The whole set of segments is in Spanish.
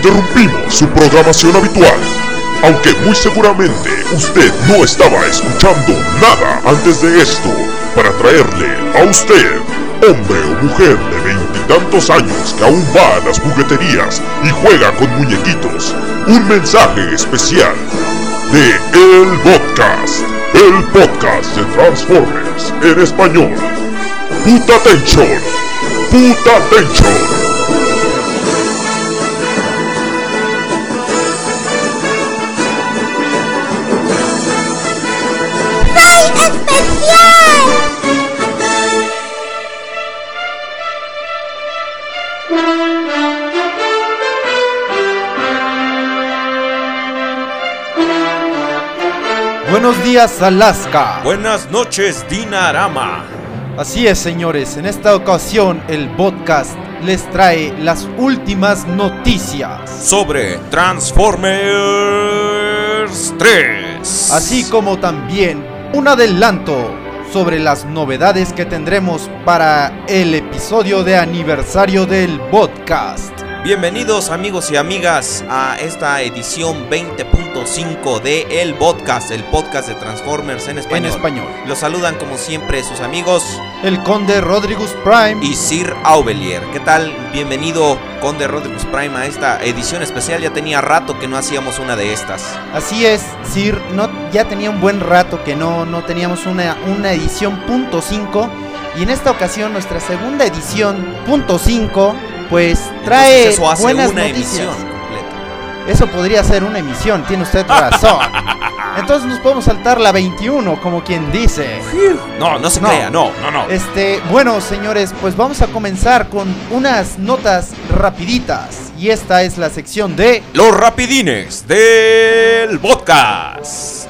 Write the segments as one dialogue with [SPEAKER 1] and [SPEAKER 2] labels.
[SPEAKER 1] interrumpimos su programación habitual. Aunque muy seguramente usted no estaba escuchando nada antes de esto, para traerle a usted, hombre o mujer de veintitantos años que aún va a las jugueterías y juega con muñequitos, un mensaje especial de El Podcast, el podcast de Transformers en español. Puta Tension, Puta Tension.
[SPEAKER 2] Días, Alaska.
[SPEAKER 3] Buenas noches, Dinarama.
[SPEAKER 2] Así es, señores. En esta ocasión, el podcast les trae las últimas noticias.
[SPEAKER 3] Sobre Transformers 3.
[SPEAKER 2] Así como también un adelanto sobre las novedades que tendremos para el episodio de aniversario del podcast.
[SPEAKER 3] Bienvenidos amigos y amigas a esta edición 20.5 de El Podcast, el podcast de Transformers en español.
[SPEAKER 2] En español.
[SPEAKER 3] Los saludan como siempre sus amigos
[SPEAKER 2] El conde Rodriguez Prime.
[SPEAKER 3] y Sir Aubelier. ¿Qué tal? Bienvenido Conde Rodriguez Prime a esta edición especial. Ya tenía rato que no hacíamos una de estas.
[SPEAKER 2] Así es, Sir, no, ya tenía un buen rato que no, no teníamos una, una edición punto 5 y en esta ocasión nuestra segunda edición punto 5 pues trae
[SPEAKER 3] Entonces eso hace
[SPEAKER 2] buenas
[SPEAKER 3] una
[SPEAKER 2] noticias.
[SPEAKER 3] emisión completa.
[SPEAKER 2] Eso podría ser una emisión, tiene usted razón. Entonces nos podemos saltar la 21 como quien dice.
[SPEAKER 3] No, no se
[SPEAKER 2] No.
[SPEAKER 3] crea, no, no, no.
[SPEAKER 2] Este, bueno, señores, pues vamos a comenzar con unas notas rapiditas y esta es la sección de
[SPEAKER 3] Los rapidines del podcast.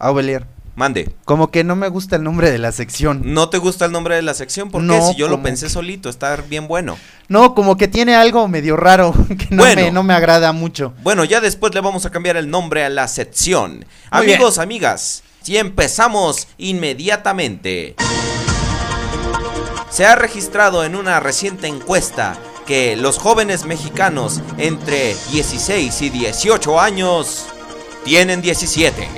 [SPEAKER 2] Aubelier.
[SPEAKER 3] Mande.
[SPEAKER 2] Como que no me gusta el nombre de la sección.
[SPEAKER 3] ¿No te gusta el nombre de la sección? ¿Por qué?
[SPEAKER 2] No,
[SPEAKER 3] Si yo lo pensé
[SPEAKER 2] que-
[SPEAKER 3] solito, está bien bueno.
[SPEAKER 2] No, como que tiene algo medio raro que no,
[SPEAKER 3] Bueno.
[SPEAKER 2] me, no me agrada mucho.
[SPEAKER 3] Bueno, ya después le vamos a cambiar el nombre a la sección.
[SPEAKER 2] Muy bien.
[SPEAKER 3] Amigos, amigas, y empezamos inmediatamente. Se ha registrado en una reciente encuesta que los jóvenes mexicanos entre 16 y 18 años tienen 17.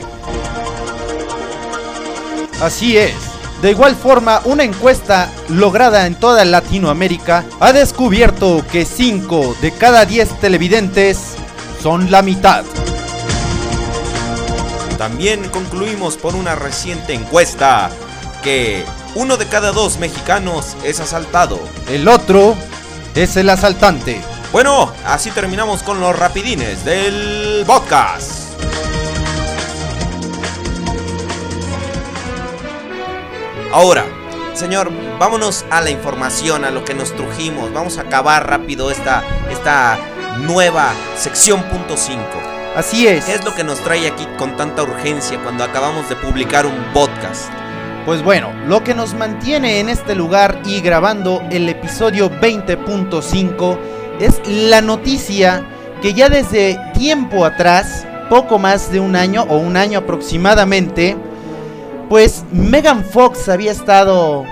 [SPEAKER 2] Así es. De igual forma, una encuesta lograda en toda Latinoamérica ha descubierto que 5 de cada 10 televidentes son la mitad.
[SPEAKER 3] También concluimos por una reciente encuesta que uno de cada dos mexicanos es asaltado.
[SPEAKER 2] El otro es el asaltante.
[SPEAKER 3] Bueno, así terminamos con los rapidines del podcast. Ahora, señor, vámonos a la información, a lo que nos trujimos. Vamos a acabar rápido esta, esta nueva sección punto 5.
[SPEAKER 2] Así es.
[SPEAKER 3] ¿Qué es lo que nos trae aquí con tanta urgencia cuando acabamos de publicar un podcast?
[SPEAKER 2] Pues bueno, lo que nos mantiene en este lugar y grabando el episodio 20.5 es la noticia que ya desde tiempo atrás, poco más de un año o un año aproximadamente, pues Megan Fox había estado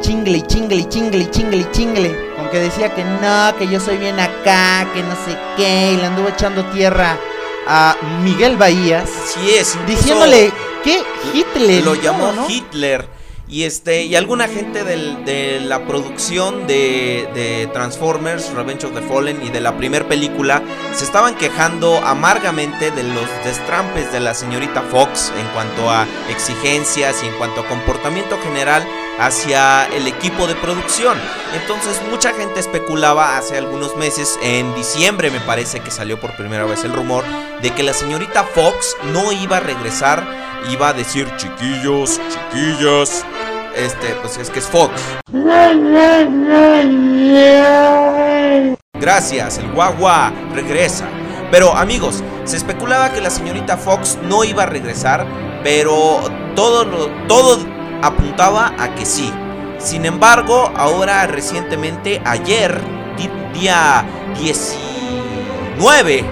[SPEAKER 2] chingle y chingle y chingle y chingle y chingle, con que decía que no, que yo soy bien acá, que no sé qué, y le anduvo echando tierra a Miguel Bahías,
[SPEAKER 3] Sí es,
[SPEAKER 2] diciéndole que Hitler
[SPEAKER 3] lo llamó
[SPEAKER 2] ¿no?
[SPEAKER 3] Hitler. Y este, y alguna gente de la producción de, de Transformers, Revenge of the Fallen y de la primera película se estaban quejando amargamente de los destrampes de la señorita Fox en cuanto a exigencias y en cuanto a comportamiento general hacia el equipo de producción. Entonces mucha gente especulaba hace algunos meses, en diciembre me parece que salió por primera vez el rumor, de que la señorita Fox no iba a regresar, iba a decir chiquillos, chiquillas. Este, pues es que es Fox. Gracias, el guagua regresa. Pero amigos, se especulaba que la señorita Fox no iba a regresar, pero todo, todo apuntaba a que sí. Sin embargo, ahora recientemente, ayer, día 19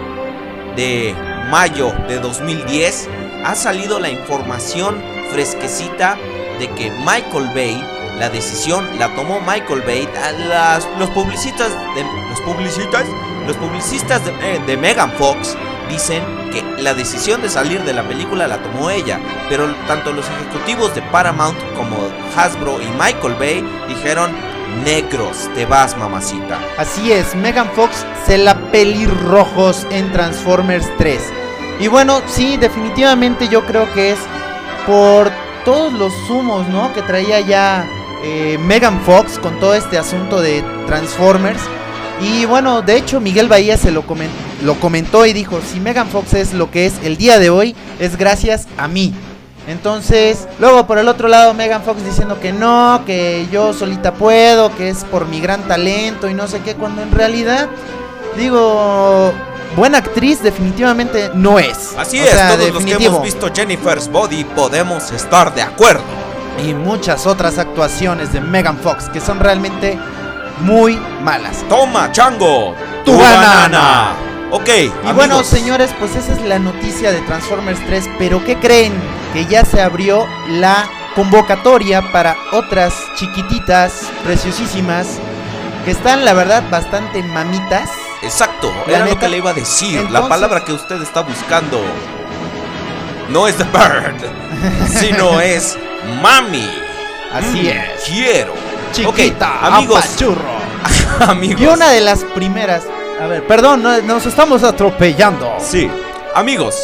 [SPEAKER 3] de mayo de 2010, ha salido la información fresquecita de que Michael Bay la decisión la tomó Michael Bay. Las, los publicistas de los publicistas, los publicistas de, eh, de Megan Fox dicen que la decisión de salir de la película la tomó ella, pero tanto los ejecutivos de Paramount como Hasbro y Michael Bay dijeron negros, te vas mamacita.
[SPEAKER 2] Así es, Megan Fox se la pelirrojos en Transformers 3. Y bueno, sí, definitivamente yo creo que es por todos los humos, ¿no? Que traía ya eh, Megan Fox con todo este asunto de Transformers. Y bueno, de hecho Miguel Bahía se lo, comen- lo comentó y dijo, si Megan Fox es lo que es el día de hoy, es gracias a mí. Entonces, luego por el otro lado Megan Fox diciendo que no, que yo solita puedo, que es por mi gran talento y no sé qué, cuando en realidad, digo, buena actriz definitivamente no es.
[SPEAKER 3] Así
[SPEAKER 2] O
[SPEAKER 3] es,
[SPEAKER 2] sea,
[SPEAKER 3] todos los que hemos visto Jennifer's Body podemos estar de acuerdo.
[SPEAKER 2] Y muchas otras actuaciones de Megan Fox que son realmente muy malas.
[SPEAKER 3] Toma, chango,
[SPEAKER 2] Tu banana.
[SPEAKER 3] Ok,
[SPEAKER 2] Y bueno, señores, pues esa es la noticia de Transformers 3. Pero ¿qué creen? Que ya se abrió la convocatoria para otras chiquititas, preciosísimas, que están, la verdad, bastante mamitas.
[SPEAKER 3] Exacto,
[SPEAKER 2] La
[SPEAKER 3] era lo
[SPEAKER 2] neta,
[SPEAKER 3] que le iba a decir. la palabra que usted está buscando no es the bird, sino es mami.
[SPEAKER 2] Así
[SPEAKER 3] Mm,
[SPEAKER 2] es.
[SPEAKER 3] Quiero.
[SPEAKER 2] Chiquita,
[SPEAKER 3] Ok, amigos,
[SPEAKER 2] apachurro.
[SPEAKER 3] amigos.
[SPEAKER 2] Y una de las primeras. A ver, perdón, no- nos estamos atropellando.
[SPEAKER 3] Sí, amigos,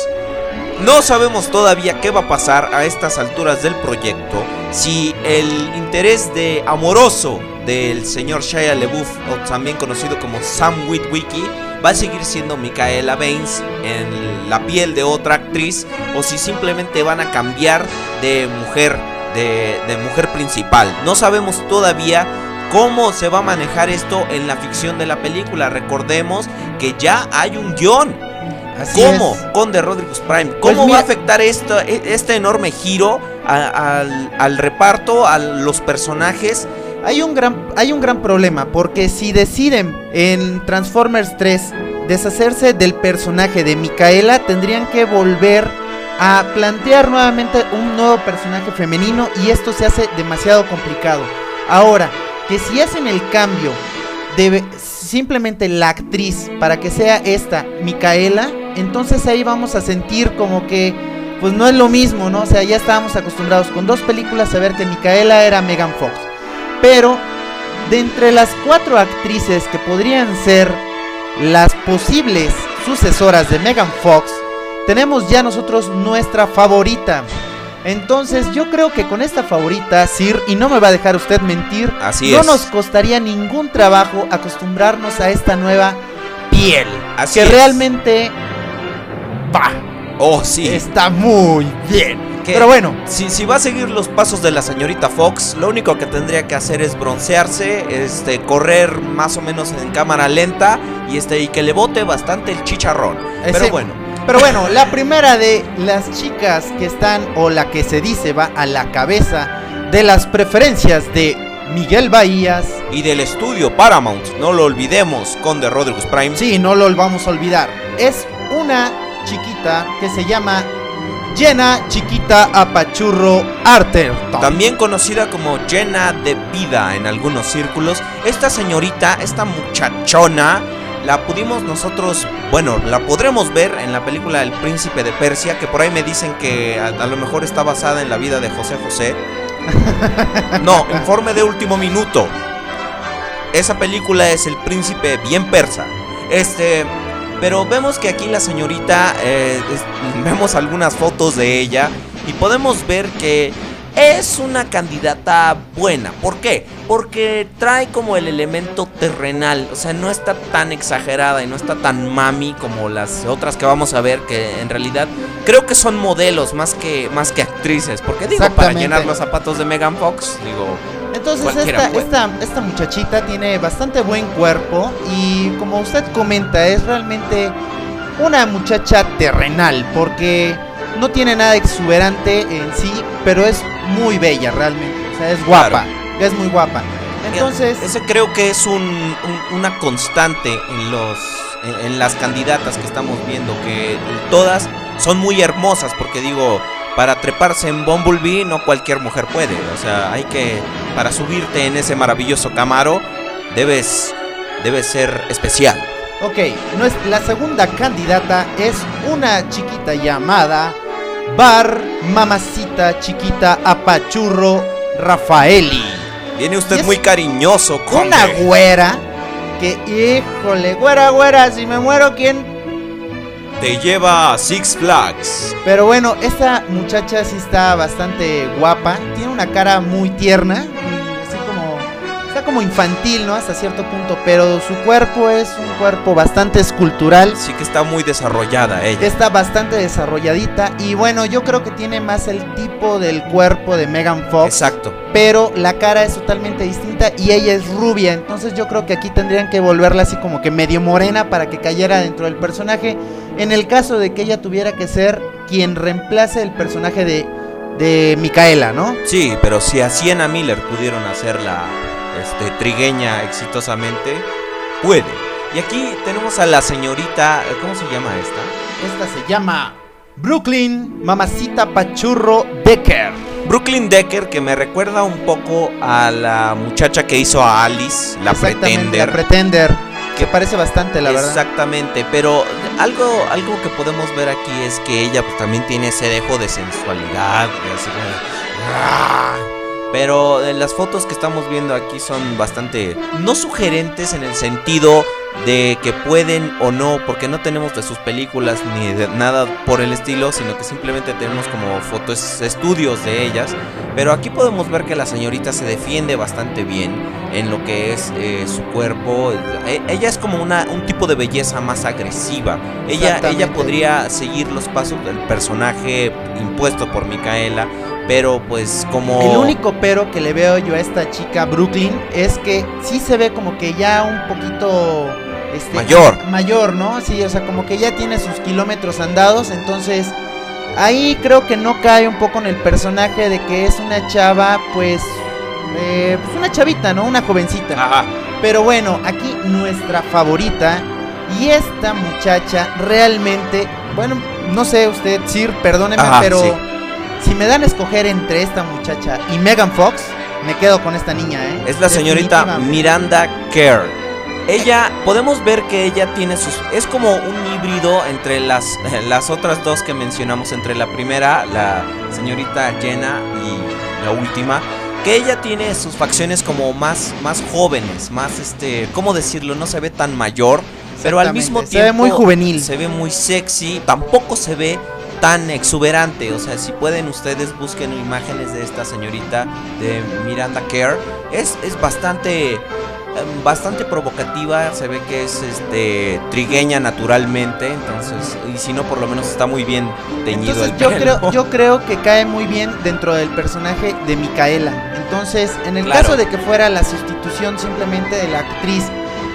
[SPEAKER 3] no sabemos todavía qué va a pasar a estas alturas del proyecto. Si el interés de amoroso del señor Shia LaBeouf, o también conocido como Sam Witwicky, va a seguir siendo Micaela Baines en la piel de otra actriz, o si simplemente van a cambiar de mujer, de mujer principal. No sabemos todavía cómo se va a manejar esto en la ficción de la película. Recordemos que ya hay un guion.
[SPEAKER 2] Así
[SPEAKER 3] ¿Cómo?
[SPEAKER 2] es.
[SPEAKER 3] Con The Rodriguez Prime.
[SPEAKER 2] Pues
[SPEAKER 3] ¿Cómo
[SPEAKER 2] mira-
[SPEAKER 3] va a afectar esto, e- este enorme giro a- al, al reparto, a los personajes?
[SPEAKER 2] Hay un gran, hay un gran problema, porque si deciden en Transformers 3 deshacerse del personaje de Micaela, tendrían que volver a plantear nuevamente un nuevo personaje femenino y esto se hace demasiado complicado. Ahora, que si hacen el cambio de simplemente la actriz para que sea esta Micaela, entonces ahí vamos a sentir como que pues no es lo mismo, ¿no? O sea, ya estábamos acostumbrados con dos películas a ver que Micaela era Megan Fox. Pero de entre las cuatro actrices que podrían ser las posibles sucesoras de Megan Fox, tenemos ya nosotros nuestra favorita. Entonces yo creo que con esta favorita, Sir, y no me va a dejar usted mentir,
[SPEAKER 3] Así
[SPEAKER 2] no
[SPEAKER 3] es.
[SPEAKER 2] nos costaría ningún trabajo acostumbrarnos a esta nueva piel.
[SPEAKER 3] Así
[SPEAKER 2] que
[SPEAKER 3] es.
[SPEAKER 2] realmente va,
[SPEAKER 3] Oh, sí.
[SPEAKER 2] está muy bien.
[SPEAKER 3] Que-
[SPEAKER 2] Pero bueno,
[SPEAKER 3] Si, si va a seguir los pasos de la señorita Fox, lo único que tendría que hacer es broncearse, este, correr más o menos en cámara lenta y este y que le bote bastante el chicharrón. Pero
[SPEAKER 2] Ese-
[SPEAKER 3] bueno,
[SPEAKER 2] Pero bueno, la primera de las chicas que están, o la que se dice va a la cabeza de las preferencias de Miguel Bahías.
[SPEAKER 3] y del estudio Paramount, no lo olvidemos, con The Rodriguez Prime.
[SPEAKER 2] Sí, no lo vamos a olvidar. Es una chiquita que se llama Jenna Chiquita Apachurro Arterton.
[SPEAKER 3] También conocida como llena de vida en algunos círculos, esta señorita, esta muchachona, la pudimos nosotros, bueno, la podremos ver en la película El Príncipe de Persia, que por ahí me dicen que a, a lo mejor está basada en la vida de José José. No, informe de último minuto. Esa película es El Príncipe bien persa. Este, pero vemos que aquí la señorita, eh, es- vemos algunas fotos de ella y podemos ver que es una candidata buena. ¿Por qué? Porque trae como el elemento terrenal, o sea, no está tan exagerada y no está tan mami como las otras que vamos a ver, que en realidad creo que son modelos más que, más que actrices. Porque digo, para llenar los zapatos de Megan Fox, digo,
[SPEAKER 2] Entonces esta, esta, esta muchachita tiene bastante buen cuerpo y como usted comenta es realmente una muchacha terrenal porque no tiene nada exuberante en sí, pero es muy bella realmente, o sea, es guapa, es muy guapa. Entonces,
[SPEAKER 3] Ese creo que es un, un- una constante en los en, en las candidatas que estamos viendo que todas son muy hermosas porque digo para treparse en Bumblebee no cualquier mujer puede. O sea, hay que, para subirte en ese maravilloso Camaro, debes, debes ser especial.
[SPEAKER 2] Ok, no es, la segunda candidata es una chiquita llamada Bar Mamacita Chiquita Apachurro Rafaeli.
[SPEAKER 3] Viene usted muy cariñoso, conde.
[SPEAKER 2] Una güera que, híjole, güera, güera, si me muero, ¿quién?
[SPEAKER 3] Te lleva a Six Flags.
[SPEAKER 2] Pero bueno, esta muchacha sí está bastante guapa, tiene una cara muy tierna, como infantil, ¿no? Hasta cierto punto, pero su cuerpo es un cuerpo bastante escultural.
[SPEAKER 3] Sí que está muy desarrollada ella.
[SPEAKER 2] Está bastante desarrolladita y bueno, yo creo que tiene más el tipo del cuerpo de Megan Fox,
[SPEAKER 3] Exacto.
[SPEAKER 2] pero la cara es totalmente distinta y ella es rubia, entonces yo creo que aquí tendrían que volverla así como que medio morena para que cayera dentro del personaje. En el caso de que ella tuviera que ser quien reemplace el personaje de, de Micaela, ¿no?
[SPEAKER 3] Sí, pero si a Sienna Miller pudieron hacerla este, trigueña exitosamente, puede. Y aquí tenemos a la señorita, ¿cómo se llama esta?
[SPEAKER 2] Esta se llama Brooklyn Mamacita Pachurro Decker.
[SPEAKER 3] Brooklyn Decker, que me recuerda un poco a la muchacha que hizo a Alice, la Pretender.
[SPEAKER 2] La Pretender. Que parece bastante, la verdad.
[SPEAKER 3] Exactamente, pero algo, algo que podemos ver aquí es que ella pues, también tiene ese dejo de sensualidad. de así como, "Ah". Pero eh, las fotos que estamos viendo aquí son bastante no sugerentes en el sentido de que pueden o no, porque no tenemos de sus películas ni de nada por el estilo, sino que simplemente tenemos como fotos, estudios de ellas. Pero aquí podemos ver que la señorita se defiende bastante bien en lo que es eh, su cuerpo. Eh, ella es como una, un tipo de belleza más agresiva. Ella, ella podría seguir los pasos del personaje impuesto por Micaela, pero pues como...
[SPEAKER 2] El único pero que le veo yo a esta chica Brooklyn es que sí se ve como que ya un poquito este,
[SPEAKER 3] Mayor.
[SPEAKER 2] Mayor, ¿no? Sí, o sea, como que ya tiene sus kilómetros andados, entonces ahí creo que no cae un poco en el personaje de que es una chava, pues, eh, pues una chavita, ¿no? Una jovencita.
[SPEAKER 3] Ajá.
[SPEAKER 2] Pero bueno, aquí nuestra favorita y esta muchacha realmente, bueno, no sé usted, Sir, perdóneme,
[SPEAKER 3] Ajá,
[SPEAKER 2] pero
[SPEAKER 3] sí.
[SPEAKER 2] Si me dan a escoger entre esta muchacha y Megan Fox, me quedo con esta niña, ¿eh?
[SPEAKER 3] Es la señorita. Miranda Kerr. Ella, podemos ver que ella tiene sus... Es como un híbrido entre las, las otras dos que mencionamos, entre la primera, la señorita Jenna y la última. Que ella tiene sus facciones como más, más jóvenes, más este... ¿Cómo decirlo? No se ve tan mayor. Pero al mismo
[SPEAKER 2] Exactamente, se ve
[SPEAKER 3] tiempo...
[SPEAKER 2] muy juvenil.
[SPEAKER 3] Se ve muy sexy. Tampoco se ve tan exuberante. O sea, si pueden ustedes busquen imágenes de esta señorita de Miranda Kerr. Es, es bastante em, bastante provocativa, se ve que es este trigueña naturalmente, entonces y si no por lo menos está muy bien teñido
[SPEAKER 2] Entonces
[SPEAKER 3] el
[SPEAKER 2] yo
[SPEAKER 3] pelo.
[SPEAKER 2] creo, yo creo que cae muy bien dentro del personaje de Micaela. Entonces, en el
[SPEAKER 3] Claro.
[SPEAKER 2] caso de que fuera la sustitución simplemente de la actriz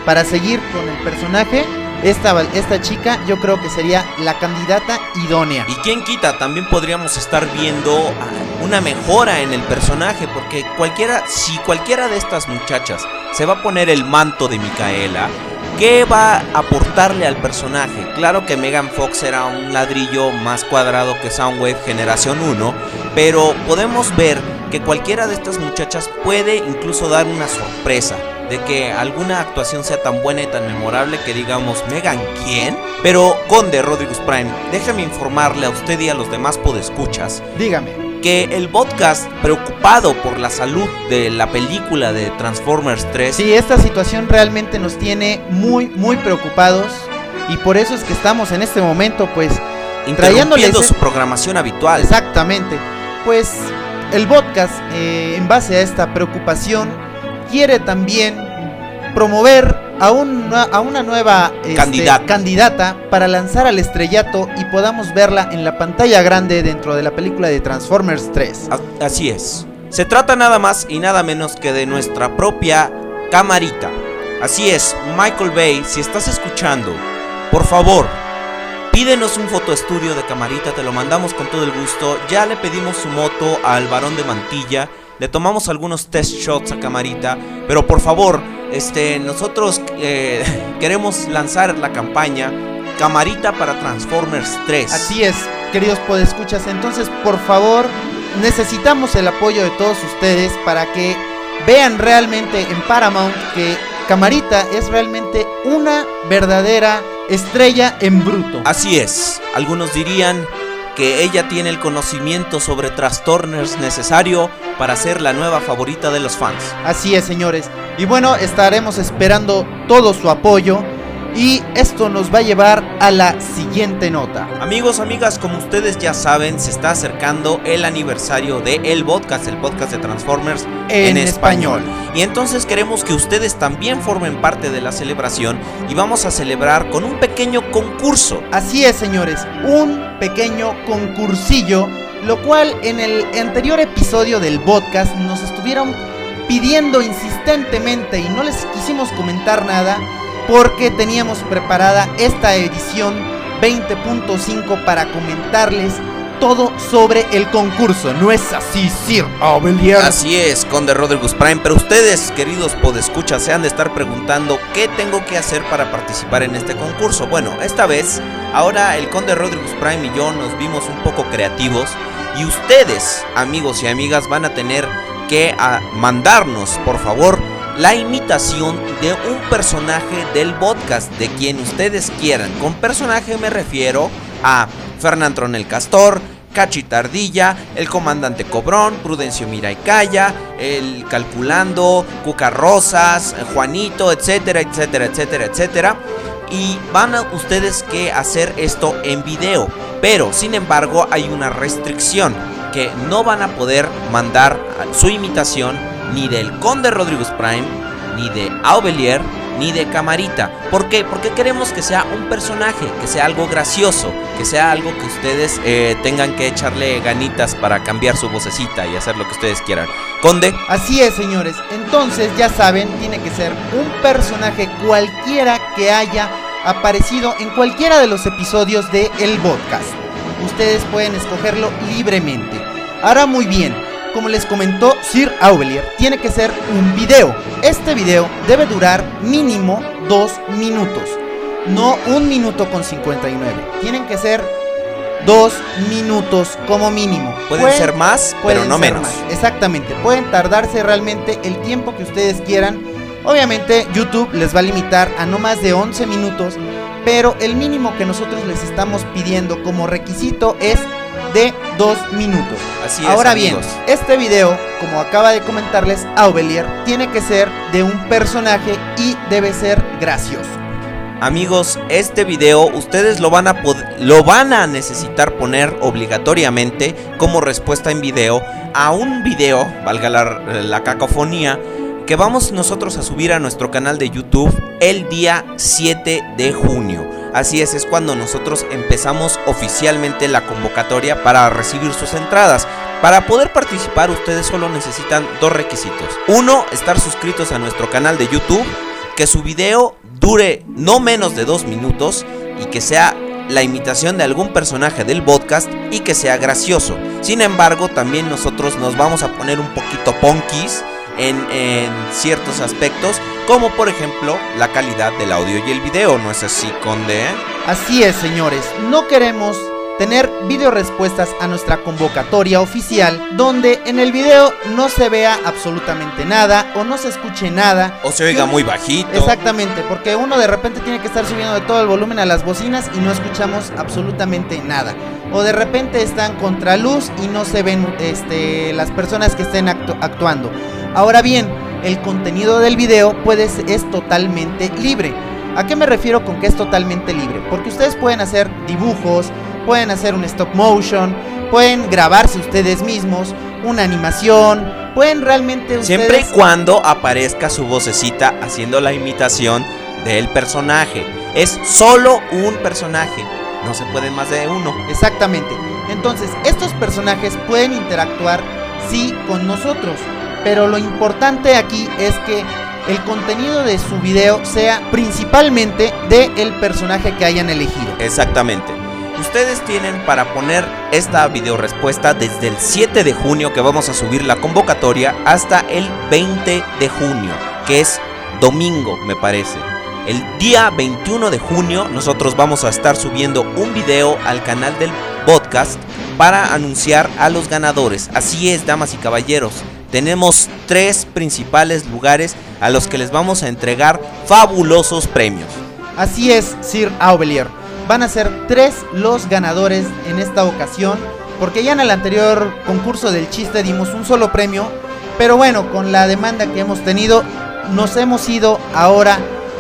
[SPEAKER 2] para seguir con el personaje, esta, esta chica yo creo que sería la candidata idónea.
[SPEAKER 3] Y quién quita, también podríamos estar viendo una mejora en el personaje, porque cualquiera, si cualquiera de estas muchachas se va a poner el manto de Micaela, ¿qué va a aportarle al personaje? Claro que Megan Fox era un ladrillo más cuadrado que Soundwave Generación 1, pero podemos ver que cualquiera de estas muchachas puede incluso dar una sorpresa de que alguna actuación sea tan buena y tan memorable que digamos, Megan, ¿quién? Pero Conde Rodriguez Prime, déjame informarle a usted y a los demás podescuchas
[SPEAKER 2] Dígame.
[SPEAKER 3] que el podcast preocupado por la salud de la película de Transformers 3
[SPEAKER 2] Sí, esta situación realmente nos tiene muy, muy preocupados. Y por eso es que estamos en este momento, pues, trayéndoles-
[SPEAKER 3] su programación habitual.
[SPEAKER 2] Exactamente. Pues el podcast, eh, en base a esta preocupación, quiere también promover a, un- a una nueva este,
[SPEAKER 3] Candidata.
[SPEAKER 2] candidata para lanzar al estrellato y podamos verla en la pantalla grande dentro de la película de Transformers 3.
[SPEAKER 3] A- Así es. Se trata nada más y nada menos que de nuestra propia camarita. Así es, Michael Bay, si estás escuchando, por favor, pídenos un fotoestudio de camarita, te lo mandamos con todo el gusto. Ya le pedimos su moto al varón de mantilla, le tomamos algunos test shots a camarita, pero por favor, este, nosotros eh, queremos lanzar la campaña Camarita para Transformers 3.
[SPEAKER 2] Así es, queridos podescuchas. Entonces, por favor, necesitamos el apoyo de todos ustedes para que vean realmente en Paramount que Camarita es realmente una verdadera estrella en bruto.
[SPEAKER 3] Así es, algunos dirían que ella tiene el conocimiento sobre trastornos necesario para ser la nueva favorita de los fans.
[SPEAKER 2] Así es, señores. Y bueno, estaremos esperando todo su apoyo. Y esto nos va a llevar a la siguiente nota.
[SPEAKER 3] Amigos, amigas, como ustedes ya saben, se está acercando el aniversario de El Podcast, el podcast de Transformers en, español. Y entonces queremos que ustedes también formen parte de la celebración y vamos a celebrar con un pequeño concurso.
[SPEAKER 2] Así es, señores, un pequeño concursillo, lo cual en el anterior episodio del podcast nos estuvieron pidiendo insistentemente y no les quisimos comentar nada porque teníamos preparada esta edición 20.5 para comentarles todo sobre el concurso. ¿No es así, Sir Abelier?
[SPEAKER 3] Así es, Conde Rodrigus Prime. Pero ustedes, queridos podescuchas, se han de estar preguntando qué tengo que hacer para participar en este concurso. Bueno, esta vez, ahora el Conde Rodrigus Prime y yo nos vimos un poco creativos. Y ustedes, amigos y amigas, van a tener que ah, mandarnos, por favor, la imitación de un personaje del podcast, de quien ustedes quieran. Con personaje me refiero a Fernando el Castor, Cachitardilla, el comandante Cobrón, Prudencio Mira y Calla, el Calculando, Cucarrosas, Juanito, etcétera, etcétera, etcétera, etcétera. Y van a ustedes que hacer esto en video. Pero, sin embargo, hay una restricción que no van a poder mandar su imitación ni del Conde Rodríguez Prime, ni de Aubelier, ni de Camarita. ¿Por qué? Porque queremos que sea un personaje, que sea algo gracioso, que sea algo que ustedes eh, tengan que echarle ganitas para cambiar su vocecita y hacer lo que ustedes quieran. Conde.
[SPEAKER 2] Así es, señores. Entonces, ya saben, tiene que ser un personaje cualquiera que haya aparecido en cualquiera de los episodios de El Podcast. Ustedes pueden escogerlo libremente. Ahora muy bien, como les comentó Sir Aubelier, tiene que ser un video. Este video debe durar mínimo dos minutos, no un minuto con 59. Tienen que ser dos minutos como mínimo.
[SPEAKER 3] Pueden, ser más, pero no menos.
[SPEAKER 2] Exactamente, pueden tardarse realmente el tiempo que ustedes quieran. Obviamente YouTube les va a limitar a no más de 11 minutos, pero el mínimo que nosotros les estamos pidiendo como requisito es de dos minutos.
[SPEAKER 3] Así es,
[SPEAKER 2] Ahora bien, este video, como acaba de comentarles Aubelier, tiene que ser de un personaje y debe ser gracioso.
[SPEAKER 3] Amigos, este video ustedes lo van a lo van a necesitar poner obligatoriamente como respuesta en video a un video, valga la, la cacofonía, que vamos nosotros a subir a nuestro canal de YouTube el día 7 de junio. Así es, es cuando nosotros empezamos oficialmente la convocatoria para recibir sus entradas. Para poder participar ustedes solo necesitan dos requisitos. Uno, estar suscritos a nuestro canal de YouTube, que su video dure no menos de dos minutos y que sea la imitación de algún personaje del podcast y que sea gracioso. Sin embargo, también nosotros nos vamos a poner un poquito punkis en, ciertos aspectos, como por ejemplo la calidad del audio y el video, ¿no es así, Conde?
[SPEAKER 2] Así es, señores, no queremos tener video respuestas a nuestra convocatoria oficial donde en el video no se vea absolutamente nada o no se escuche nada
[SPEAKER 3] o se oiga muy bajito.
[SPEAKER 2] Exactamente, porque uno de repente tiene que estar subiendo de todo el volumen a las bocinas y no escuchamos absolutamente nada. O de repente están contra luz y no se ven este, las personas que estén actuando. Ahora bien, el contenido del video puede, es totalmente libre. ¿A qué me refiero con que es totalmente libre? Porque ustedes pueden hacer dibujos, pueden hacer un stop motion, pueden grabarse ustedes mismos, una animación, pueden realmente ustedes...
[SPEAKER 3] Siempre y cuando aparezca su vocecita haciendo la imitación del personaje. Es solo un personaje, no se puede más de uno.
[SPEAKER 2] Exactamente. Entonces, estos personajes pueden interactuar sí con nosotros. Pero lo importante aquí es que el contenido de su video sea principalmente del el personaje que hayan elegido.
[SPEAKER 3] Exactamente. Ustedes tienen para poner esta video respuesta desde el 7 de junio que vamos a subir la convocatoria hasta el 20 de junio, que es domingo me parece. El día 21 de junio nosotros vamos a estar subiendo un video al canal del podcast para anunciar a los ganadores. Así es, damas y caballeros. Tenemos tres principales lugares a los que les vamos a entregar fabulosos premios.
[SPEAKER 2] Así es, Sir Aubelier. Van a ser tres los ganadores en esta ocasión, porque ya en el anterior concurso del chiste dimos un solo premio, pero bueno, con la demanda que hemos tenido, nos hemos ido ahora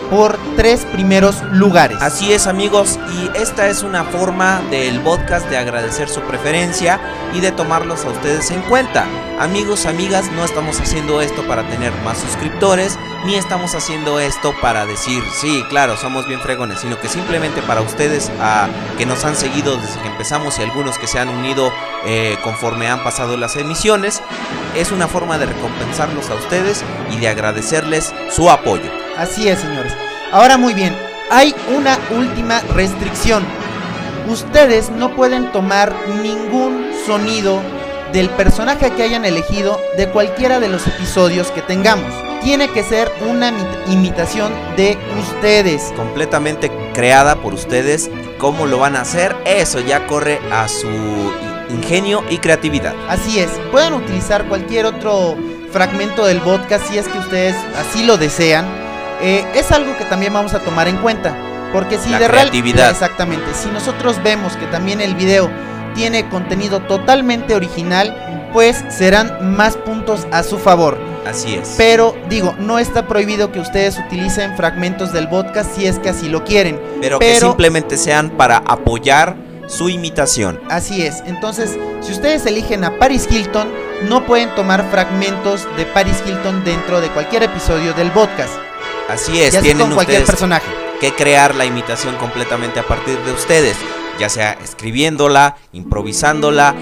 [SPEAKER 2] por tres primeros lugares.
[SPEAKER 3] Así es amigos, y esta es una forma del podcast de agradecer su preferencia y de tomarlos a ustedes en cuenta. Amigos, amigas, no estamos haciendo esto para tener más suscriptores, ni estamos haciendo esto para decir, sí, claro, somos bien fregones, sino que simplemente para ustedes a, que nos han seguido desde que empezamos y algunos que se han unido eh, conforme han pasado las emisiones, es una forma de recompensarlos a ustedes y de agradecerles su apoyo.
[SPEAKER 2] Así es, señores. Ahora muy bien, hay una última restricción. Ustedes no pueden tomar ningún sonido del personaje que hayan elegido de cualquiera de los episodios que tengamos. Tiene que ser una imitación de ustedes.
[SPEAKER 3] Completamente creada por ustedes. ¿Cómo lo van a hacer? Eso ya corre a su ingenio y creatividad.
[SPEAKER 2] Así es, pueden utilizar cualquier otro fragmento del podcast si es que ustedes así lo desean eh, es algo que también vamos a tomar en cuenta. Porque si
[SPEAKER 3] la
[SPEAKER 2] de
[SPEAKER 3] creatividad.
[SPEAKER 2] exactamente, si nosotros vemos que también el video tiene contenido totalmente original, pues serán más puntos a su favor.
[SPEAKER 3] Así es.
[SPEAKER 2] Pero digo, no está prohibido que ustedes utilicen fragmentos del podcast si es que así lo quieren.
[SPEAKER 3] Pero, que simplemente sean para apoyar su imitación.
[SPEAKER 2] Así es. Entonces, si ustedes eligen a Paris Hilton, no pueden tomar fragmentos de Paris Hilton dentro de cualquier episodio del podcast.
[SPEAKER 3] Así es, tienen ustedes personaje. que crear la imitación completamente a partir de ustedes, ya sea escribiéndola, improvisándola,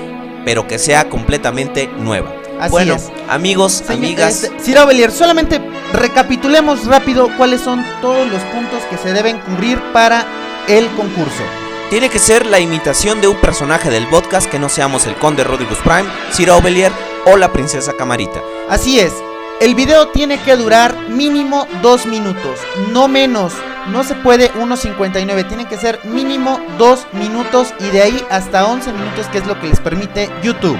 [SPEAKER 3] pero que sea completamente nueva.
[SPEAKER 2] Así
[SPEAKER 3] bueno,
[SPEAKER 2] es.
[SPEAKER 3] amigos, amigas.
[SPEAKER 2] Este, Sir Belier, solamente recapitulemos rápido cuáles son todos los puntos que se deben cubrir para el concurso.
[SPEAKER 3] Tiene que ser la imitación de un personaje del podcast que no seamos el Conde Rodriguez Prime, Sir Belier o la Princesa Camarita.
[SPEAKER 2] Así es, el video tiene que durar mínimo 2 minutos, no menos. No se puede 1.59, tiene que ser mínimo 2 minutos y de ahí hasta 11 minutos que es lo que les permite YouTube.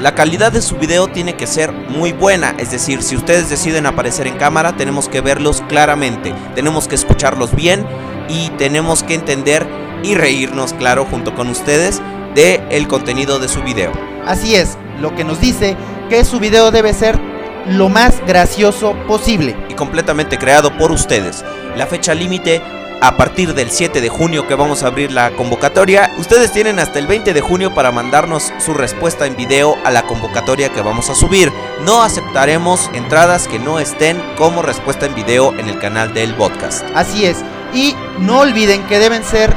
[SPEAKER 3] La calidad de su video tiene que ser muy buena, es decir, si ustedes deciden aparecer en cámara tenemos que verlos claramente, tenemos que escucharlos bien y tenemos que entender y reírnos, claro, junto con ustedes de el contenido de su video.
[SPEAKER 2] Así es, lo que nos dice que su video debe ser lo más gracioso posible.
[SPEAKER 3] Y completamente creado por ustedes. La fecha límite a partir del 7 de junio que vamos a abrir la convocatoria. Ustedes tienen hasta el 20 de junio para mandarnos su respuesta en video a la convocatoria que vamos a subir. No aceptaremos entradas que no estén como respuesta en video en el canal del podcast.
[SPEAKER 2] Así es. Y no olviden que deben ser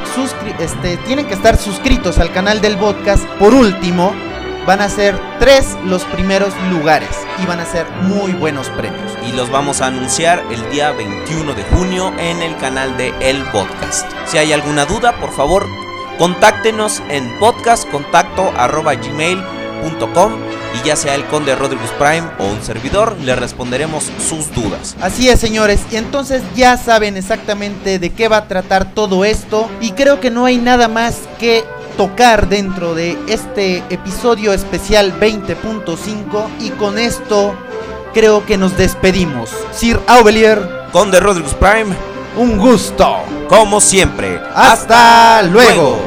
[SPEAKER 2] este, tienen que estar suscritos al canal del podcast. Por último, van a ser tres los primeros lugares y van a ser muy buenos premios.
[SPEAKER 3] Y los vamos a anunciar el día 21 de junio en el canal de El Podcast. Si hay alguna duda, por favor, contáctenos en podcastcontacto.gmail.com y ya sea el Conde Rodriguez Prime o un servidor, le responderemos sus dudas.
[SPEAKER 2] Así es, señores, y entonces ya saben exactamente de qué va a tratar todo esto y creo que no hay nada más que tocar dentro de este episodio especial 20.5 y con esto creo que nos despedimos. Sir Aubelier,
[SPEAKER 3] Conde Rodriguez Prime,
[SPEAKER 2] un gusto.
[SPEAKER 3] Como siempre.
[SPEAKER 2] Hasta, luego.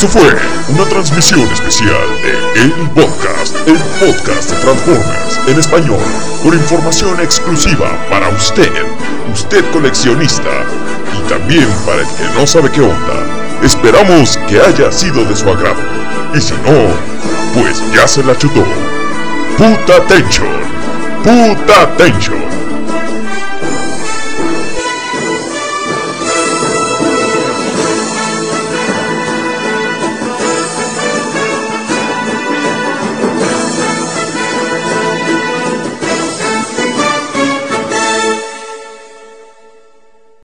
[SPEAKER 1] Esto fue una transmisión especial de El Podcast, el podcast de Transformers en español, con información exclusiva para usted, usted coleccionista, y también para el que no sabe qué onda. Esperamos que haya sido de su agrado, y si no, pues ya se la chutó. Puta Tension, puta Tension.